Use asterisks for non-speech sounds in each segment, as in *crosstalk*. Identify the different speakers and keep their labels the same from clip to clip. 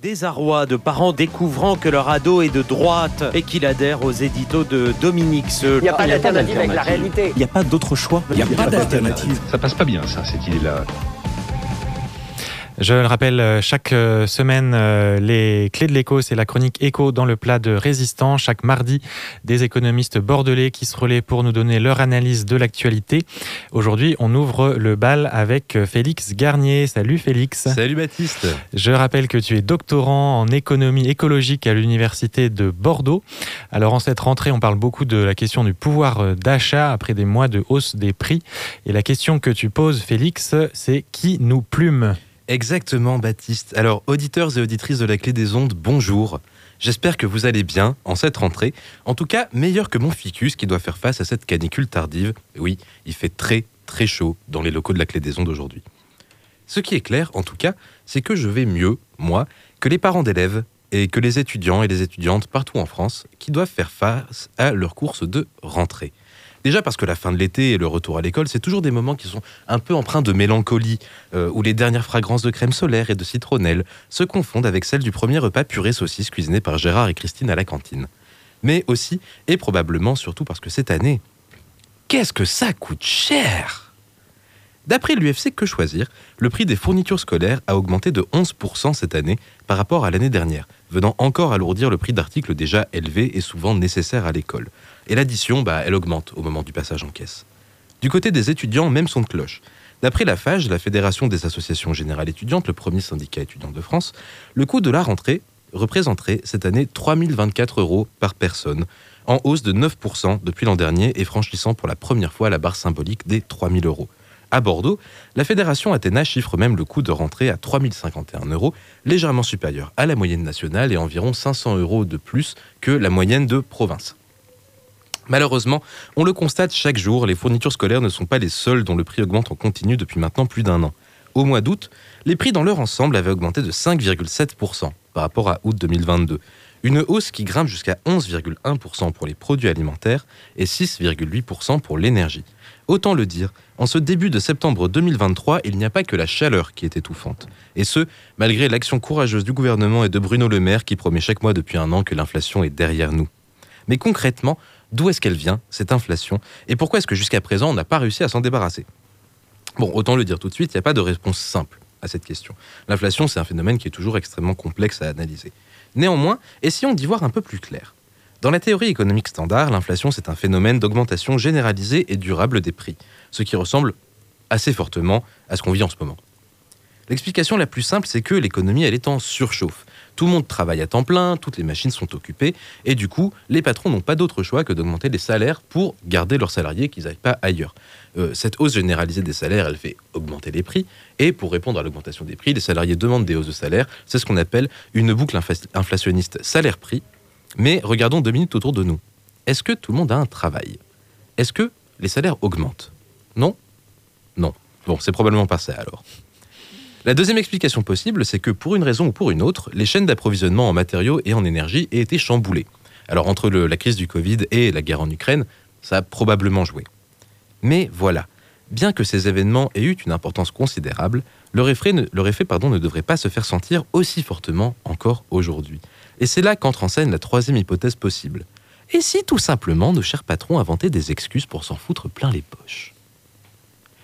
Speaker 1: Désarroi de parents découvrant que leur ado est de droite et qu'il adhère aux éditos de Dominique Seul.
Speaker 2: Il n'y a pas d'alternative avec la réalité.
Speaker 3: Il n'y a pas d'autre choix.
Speaker 4: Il n'y a pas d'alternative.
Speaker 5: Ça passe pas bien, ça, cette idée-là.
Speaker 6: Je le rappelle, euh, chaque euh, semaine, euh, les clés de l'écho, c'est la chronique écho dans le plat de résistant. Chaque mardi, des économistes bordelais qui se relaient pour nous donner leur analyse de l'actualité. Aujourd'hui, on ouvre le bal avec Félix Garnier. Salut Félix.
Speaker 7: Salut Baptiste.
Speaker 6: Je rappelle que tu es doctorant en économie écologique à l'université de Bordeaux. Alors en cette rentrée, on parle beaucoup de la question du pouvoir d'achat après des mois de hausse des prix. Et la question que tu poses, Félix, c'est qui nous plume?
Speaker 7: Exactement, Baptiste. Alors, auditeurs et auditrices de la Clé des Ondes, bonjour. J'espère que vous allez bien en cette rentrée. En tout cas, meilleur que mon ficus qui doit faire face à cette canicule tardive. Oui, il fait très très chaud dans les locaux de la Clé des Ondes aujourd'hui. Ce qui est clair, en tout cas, c'est que je vais mieux, moi, que les parents d'élèves et que les étudiants et les étudiantes partout en France qui doivent faire face à leur course de rentrée. Déjà parce que la fin de l'été et le retour à l'école, c'est toujours des moments qui sont un peu empreints de mélancolie, euh, où les dernières fragrances de crème solaire et de citronnelle se confondent avec celles du premier repas purée saucisse cuisiné par Gérard et Christine à la cantine. Mais aussi, et probablement surtout parce que cette année, qu'est-ce que ça coûte cher D'après l'UFC Que Choisir, le prix des fournitures scolaires a augmenté de 11% cette année par rapport à l'année dernière, venant encore alourdir le prix d'articles déjà élevés et souvent nécessaires à l'école. Et l'addition, bah, elle augmente au moment du passage en caisse. Du côté des étudiants, même son de cloche. D'après la FAGE, la Fédération des associations générales étudiantes, le premier syndicat étudiant de France, le coût de la rentrée représenterait cette année 3024 euros par personne, en hausse de 9% depuis l'an dernier et franchissant pour la première fois la barre symbolique des 3000 euros. À Bordeaux, la Fédération Athéna chiffre même le coût de rentrée à 3051 euros, légèrement supérieur à la moyenne nationale et environ 500 euros de plus que la moyenne de province. Malheureusement, on le constate chaque jour, les fournitures scolaires ne sont pas les seules dont le prix augmente en continu depuis maintenant plus d'un an. Au mois d'août, les prix dans leur ensemble avaient augmenté de 5,7% par rapport à août 2022. Une hausse qui grimpe jusqu'à 11,1% pour les produits alimentaires et 6,8% pour l'énergie. Autant le dire, en ce début de septembre 2023, il n'y a pas que la chaleur qui est étouffante. Et ce, malgré l'action courageuse du gouvernement et de Bruno Le Maire qui promet chaque mois depuis un an que l'inflation est derrière nous. Mais concrètement, D'où est-ce qu'elle vient, cette inflation? Et pourquoi est-ce que jusqu'à présent, on n'a pas réussi à s'en débarrasser? Bon, autant le dire tout de suite, il n'y a pas de réponse simple à cette question. L'inflation, c'est un phénomène qui est toujours extrêmement complexe à analyser. Néanmoins, essayons d'y voir un peu plus clair. Dans la théorie économique standard, l'inflation, c'est un phénomène d'augmentation généralisée et durable des prix, ce qui ressemble assez fortement à ce qu'on vit en ce moment. L'explication la plus simple, c'est que l'économie, elle est en surchauffe. Tout le monde travaille à temps plein, toutes les machines sont occupées, et du coup, les patrons n'ont pas d'autre choix que d'augmenter les salaires pour garder leurs salariés qu'ils n'aillent pas ailleurs. Euh, cette hausse généralisée des salaires, elle fait augmenter les prix, et pour répondre à l'augmentation des prix, les salariés demandent des hausses de salaire. C'est ce qu'on appelle une boucle inflationniste salaire-prix. Mais regardons deux minutes autour de nous. Est-ce que tout le monde a un travail? Est-ce que les salaires augmentent? Non? Non. Bon, c'est probablement pas ça alors. La deuxième explication possible, c'est que pour une raison ou pour une autre, les chaînes d'approvisionnement en matériaux et en énergie aient été chamboulées. Alors entre la crise du Covid et la guerre en Ukraine, ça a probablement joué. Mais voilà, bien que ces événements aient eu une importance considérable, leur effet, ne, devrait pas se faire sentir aussi fortement encore aujourd'hui. Et c'est là qu'entre en scène la troisième hypothèse possible. Et si tout simplement nos chers patrons inventaient des excuses pour s'en foutre plein les poches?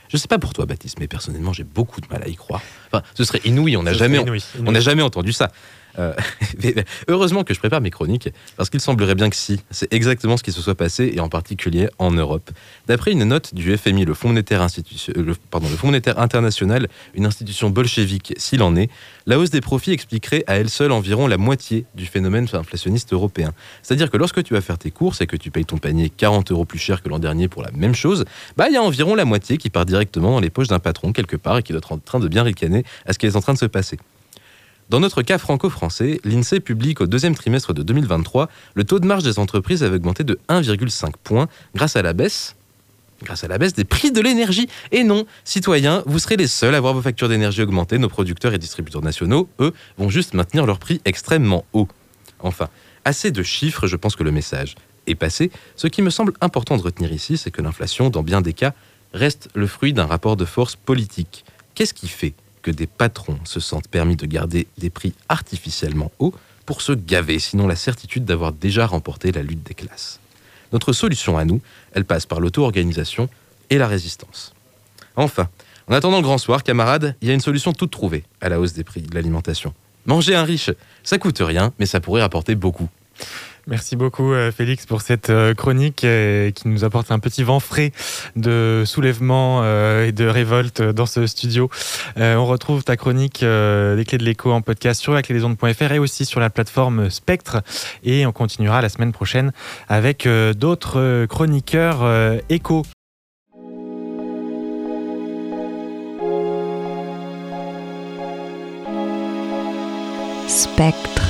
Speaker 7: Je sais pas pour toi, Baptiste, mais personnellement, j'ai beaucoup de mal à y croire. Enfin, ce serait inouï, on n'a jamais, on n'a jamais entendu ça. Euh, *laughs* heureusement que je prépare mes chroniques, parce qu'il semblerait bien que si, c'est exactement ce qui se soit passé, et en particulier en Europe. D'après une note du FMI, le Fonds monétaire, le, pardon, le Fonds monétaire international, une institution bolchevique s'il en est, la hausse des profits expliquerait à elle seule environ la moitié du phénomène inflationniste européen. C'est-à-dire que lorsque tu vas faire tes courses et que tu payes ton panier 40 euros plus cher que l'an dernier pour la même chose, bah il y a environ la moitié qui part directement dans les poches d'un patron quelque part et qui doit être en train de bien ricaner à ce qui est en train de se passer. Dans notre cas franco-français, l'INSEE publie qu'au deuxième trimestre de 2023, le taux de marge des entreprises avait augmenté de 1,5 points grâce à la baisse grâce à la baisse des prix de l'énergie. Et non, citoyens, vous serez les seuls à voir vos factures d'énergie augmenter. Nos producteurs et distributeurs nationaux, eux, vont juste maintenir leur prix extrêmement haut. Enfin, assez de chiffres, je pense que le message est passé. Ce qui me semble important de retenir ici, c'est que l'inflation, dans bien des cas, reste le fruit d'un rapport de force politique. Qu'est-ce qui fait des patrons se sentent permis de garder des prix artificiellement hauts pour se gaver, sinon la certitude d'avoir déjà remporté la lutte des classes. Notre solution à nous, elle passe par l'auto-organisation et la résistance. Enfin, en attendant le grand soir, camarades, il y a une solution toute trouvée à la hausse des prix de l'alimentation. Manger un riche, ça coûte rien, mais ça pourrait rapporter beaucoup.
Speaker 6: Merci beaucoup euh, Félix pour cette euh, chronique euh, qui nous apporte un petit vent frais de soulèvement et de révolte dans ce studio. On retrouve ta chronique Les clés de l'écho en podcast sur la clé des et aussi sur la plateforme Spectre. Et on continuera la semaine prochaine avec d'autres chroniqueurs écho.
Speaker 3: Spectre.